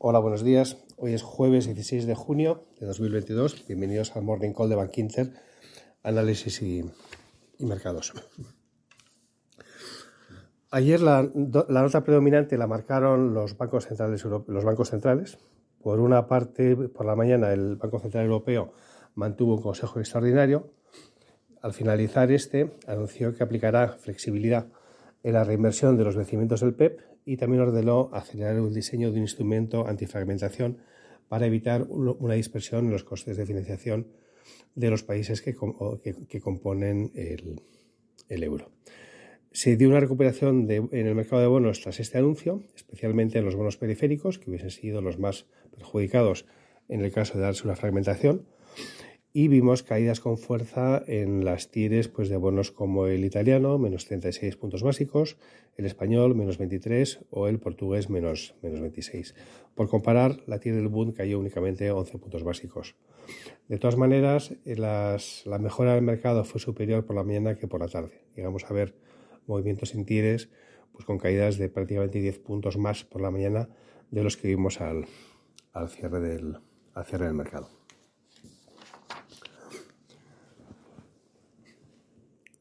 Hola, buenos días. Hoy es jueves 16 de junio de 2022. Bienvenidos al Morning Call de Bank Inter, análisis y, mercados. Ayer la, nota predominante la marcaron los bancos centrales los bancos centrales. Por una parte, por la mañana el Banco Central Europeo mantuvo un consejo extraordinario. Al finalizar este, anunció que aplicará flexibilidad en la reinversión de los vencimientos del PEP y también ordenó acelerar el diseño de un instrumento antifragmentación para evitar una dispersión en los costes de financiación de los países que, componen el, euro. Se dio una recuperación en el mercado de bonos tras este anuncio, especialmente en los bonos periféricos, que hubiesen sido los más perjudicados en el caso de darse una fragmentación y vimos caídas con fuerza en las tires pues, de bonos como el italiano, menos 36 puntos básicos, el español, menos 23 o el portugués, menos, menos 26. Por comparar, la tira del Bund cayó únicamente 11 puntos básicos. De todas maneras, la mejora del mercado fue superior por la mañana que por la tarde. Llegamos a ver movimientos en tires pues, con caídas de prácticamente 10 puntos más por la mañana de los que vimos al, al cierre, del, al cierre del mercado.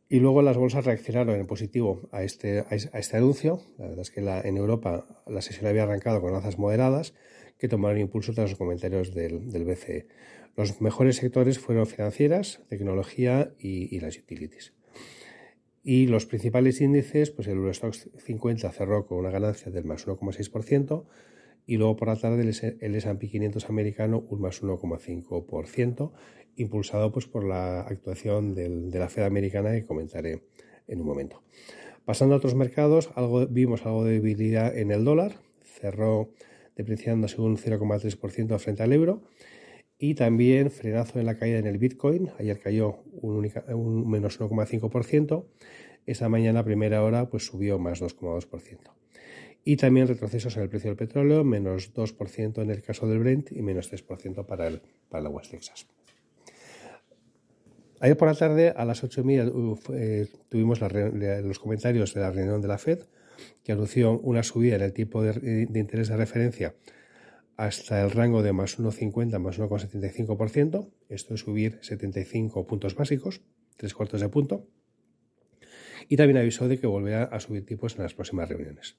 Y luego las bolsas reaccionaron en positivo a este, a este anuncio. La verdad es que en Europa la sesión había arrancado con alzas moderadas que tomaron impulso tras los comentarios del, del BCE. Los mejores sectores fueron financieras, tecnología y, las utilities. Y los principales índices, pues el Eurostoxx 50 cerró con una ganancia del más 1,6%, y luego por la tarde el S&P 500 americano un más 1,5%, impulsado pues por la actuación de la Fed americana que comentaré en un momento. Pasando a otros mercados, algo, vimos algo de debilidad en el dólar, cerró depreciándose un 0,3% frente al euro y también frenazo en la caída en el Bitcoin, ayer cayó un, un menos 1,5%, esta mañana primera hora pues subió más 2,2% y también retrocesos en el precio del petróleo, menos 2% en el caso del Brent y menos 3% para el, para el West Texas. Ayer por la tarde, a las 8.30, eh, tuvimos los comentarios de la reunión de la Fed, que anunció una subida en el tipo de, de interés de referencia hasta el rango de más 1,50 más 1,75%. Esto es subir 75 puntos básicos, tres cuartos de punto. Y también avisó de que volverá a subir tipos en las próximas reuniones.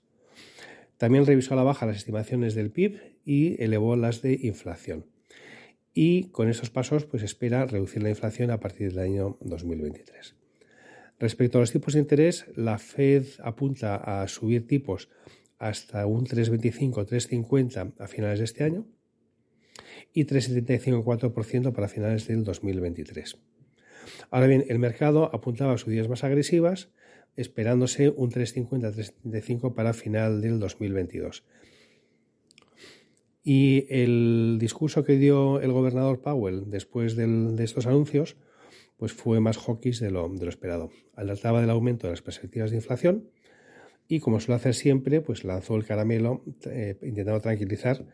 También revisó a la baja las estimaciones del PIB y elevó las de inflación. Y con estos pasos, pues espera reducir la inflación a partir del año 2023. Respecto a los tipos de interés, la Fed apunta a subir tipos hasta un 3,25-3,50 a finales de este año y 3,75-4% para finales del 2023. Ahora bien, el mercado apuntaba a subidas más agresivas esperándose un 350-375 para final del 2022. Y el discurso que dio el gobernador Powell después de estos anuncios pues fue más hawkish de lo, de lo esperado. Alertaba del aumento de las perspectivas de inflación y, como suele hacer siempre, pues lanzó el caramelo eh, intentando tranquilizar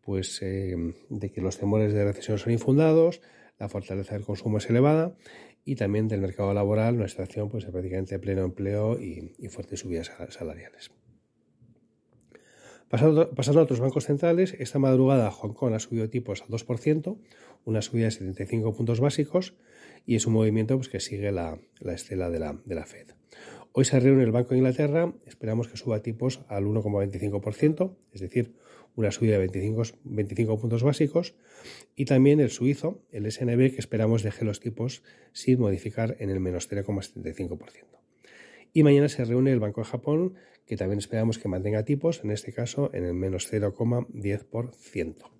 pues, eh, de que los temores de recesión son infundados, la fortaleza del consumo es elevada y también del mercado laboral, una situación pues, de prácticamente pleno empleo y, fuertes subidas salariales. Pasando, pasando, a otros bancos centrales, esta madrugada Hong Kong ha subido tipos al 2%, una subida de 75 puntos básicos, y es un movimiento pues, que sigue la, estela de la, de la, Fed. Hoy se reúne el Banco de Inglaterra, esperamos que suba tipos al 1,25%, es decir, una subida de 25, 25 puntos básicos, y también el suizo, el SNB, que esperamos deje los tipos sin modificar en el menos 0,75%. Y mañana se reúne el Banco de Japón, que también esperamos que mantenga tipos, en este caso en el menos 0,10%.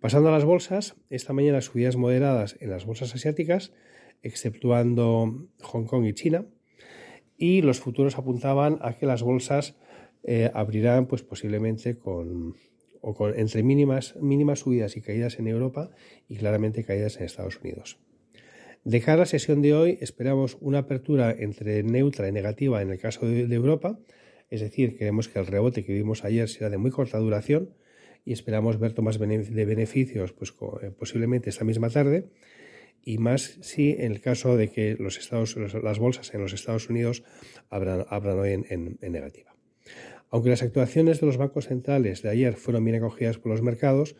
Pasando a las bolsas, esta mañana subidas moderadas en las bolsas asiáticas, exceptuando Hong Kong y China, y los futuros apuntaban a que las bolsas eh, abrirán pues posiblemente con, o con entre mínimas, mínimas subidas y caídas en Europa y claramente caídas en Estados Unidos. De cara a la sesión de hoy esperamos una apertura entre neutra y negativa en el caso de, Europa, es decir, creemos que el rebote que vimos ayer será de muy corta duración y esperamos ver tomas de beneficios pues, eh, posiblemente esta misma tarde y más si en el caso de que los estados, las bolsas en los Estados Unidos abran, hoy en negativa. Aunque las actuaciones de los bancos centrales de ayer fueron bien acogidas por los mercados,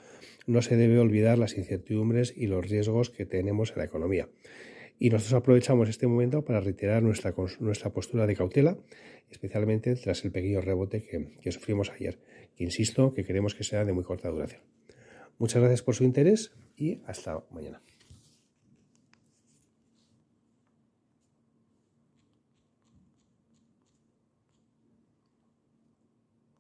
no se debe olvidar las incertidumbres y los riesgos que tenemos en la economía. Y nosotros aprovechamos este momento para reiterar nuestra, nuestra postura de cautela, especialmente tras el pequeño rebote que, que sufrimos ayer, que insisto que queremos que sea de muy corta duración. Muchas gracias por su interés y hasta mañana.